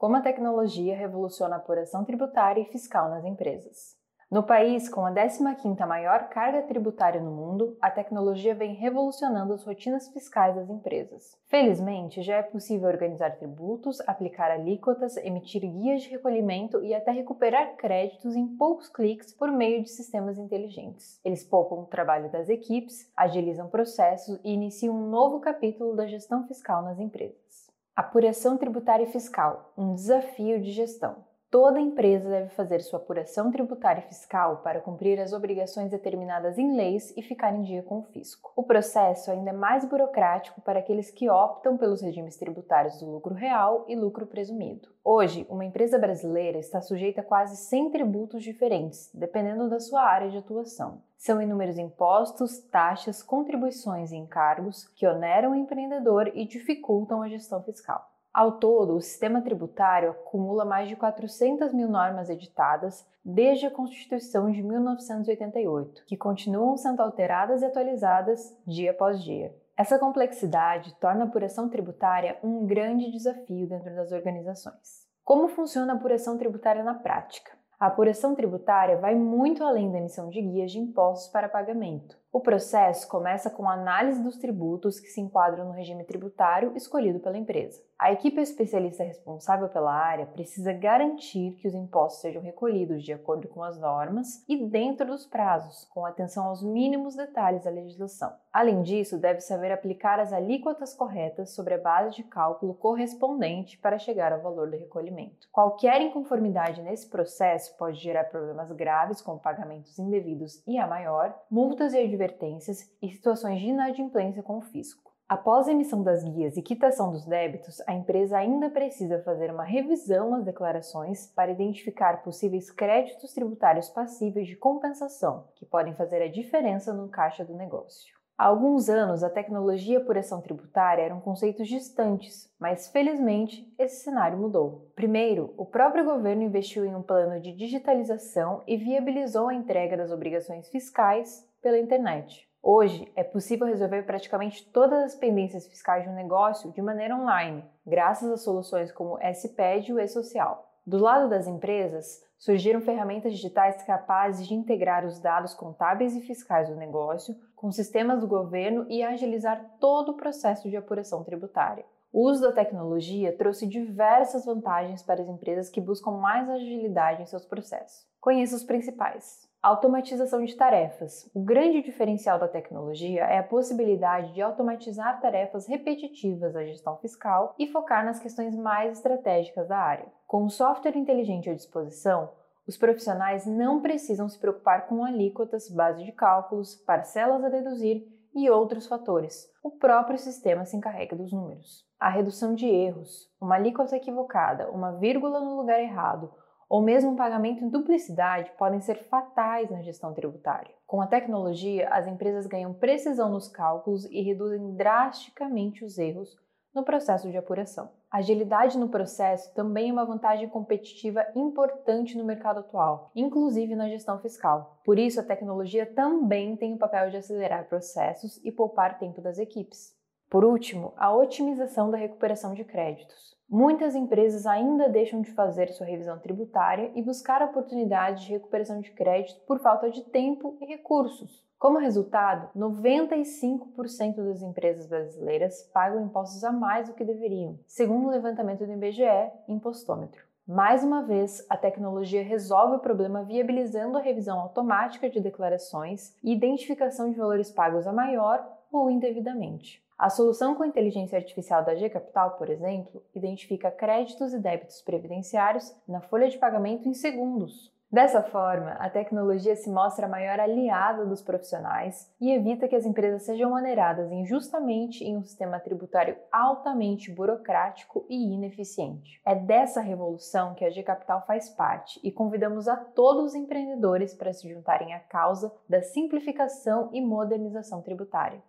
como a tecnologia revoluciona a apuração tributária e fiscal nas empresas. No país com a 15ª maior carga tributária no mundo, a tecnologia vem revolucionando as rotinas fiscais das empresas. Felizmente, já é possível organizar tributos, aplicar alíquotas, emitir guias de recolhimento e até recuperar créditos em poucos cliques por meio de sistemas inteligentes. Eles poupam o trabalho das equipes, agilizam processos e iniciam um novo capítulo da gestão fiscal nas empresas. Apuração tributária e fiscal, um desafio de gestão. Toda empresa deve fazer sua apuração tributária e fiscal para cumprir as obrigações determinadas em leis e ficar em dia com o fisco. O processo ainda é mais burocrático para aqueles que optam pelos regimes tributários do lucro real e lucro presumido. Hoje, uma empresa brasileira está sujeita a quase 100 tributos diferentes, dependendo da sua área de atuação. São inúmeros impostos, taxas, contribuições e encargos que oneram o empreendedor e dificultam a gestão fiscal. Ao todo, o sistema tributário acumula mais de 400 mil normas editadas desde a Constituição de 1988, que continuam sendo alteradas e atualizadas dia após dia. Essa complexidade torna a apuração tributária um grande desafio dentro das organizações. Como funciona a apuração tributária na prática? A apuração tributária vai muito além da emissão de guias de impostos para pagamento. O processo começa com a análise dos tributos que se enquadram no regime tributário escolhido pela empresa. A equipe especialista responsável pela área precisa garantir que os impostos sejam recolhidos de acordo com as normas e dentro dos prazos, com atenção aos mínimos detalhes da legislação. Além disso, deve saber aplicar as alíquotas corretas sobre a base de cálculo correspondente para chegar ao valor do recolhimento. Qualquer inconformidade nesse processo pode gerar problemas graves como pagamentos indevidos e a maior, multas e advertências e situações de inadimplência com o fisco. Após a emissão das guias e quitação dos débitos, a empresa ainda precisa fazer uma revisão às declarações para identificar possíveis créditos tributários passíveis de compensação, que podem fazer a diferença no caixa do negócio. Há alguns anos, a tecnologia e apuração tributária eram conceitos distantes, mas felizmente esse cenário mudou. Primeiro, o próprio governo investiu em um plano de digitalização e viabilizou a entrega das obrigações fiscais pela internet. Hoje é possível resolver praticamente todas as pendências fiscais de um negócio de maneira online, graças a soluções como SPED e o E-Social. Do lado das empresas, surgiram ferramentas digitais capazes de integrar os dados contábeis e fiscais do negócio com sistemas do governo e agilizar todo o processo de apuração tributária. O uso da tecnologia trouxe diversas vantagens para as empresas que buscam mais agilidade em seus processos. Conheça os principais. Automatização de tarefas. O grande diferencial da tecnologia é a possibilidade de automatizar tarefas repetitivas da gestão fiscal e focar nas questões mais estratégicas da área. Com o software inteligente à disposição, os profissionais não precisam se preocupar com alíquotas, base de cálculos, parcelas a deduzir e outros fatores. O próprio sistema se encarrega dos números. A redução de erros, uma alíquota equivocada, uma vírgula no lugar errado ou mesmo um pagamento em duplicidade podem ser fatais na gestão tributária. Com a tecnologia, as empresas ganham precisão nos cálculos e reduzem drasticamente os erros no processo de apuração. Agilidade no processo também é uma vantagem competitiva importante no mercado atual, inclusive na gestão fiscal. Por isso, a tecnologia também tem o papel de acelerar processos e poupar tempo das equipes. Por último, a otimização da recuperação de créditos. Muitas empresas ainda deixam de fazer sua revisão tributária e buscar oportunidades de recuperação de crédito por falta de tempo e recursos. Como resultado, 95% das empresas brasileiras pagam impostos a mais do que deveriam, segundo o levantamento do IBGE Impostômetro. Mais uma vez, a tecnologia resolve o problema viabilizando a revisão automática de declarações e identificação de valores pagos a maior ou indevidamente. A solução com inteligência artificial da G-Capital, por exemplo, identifica créditos e débitos previdenciários na folha de pagamento em segundos. Dessa forma, a tecnologia se mostra a maior aliada dos profissionais e evita que as empresas sejam oneradas injustamente em um sistema tributário altamente burocrático e ineficiente. É dessa revolução que a G Capital faz parte e convidamos a todos os empreendedores para se juntarem à causa da simplificação e modernização tributária.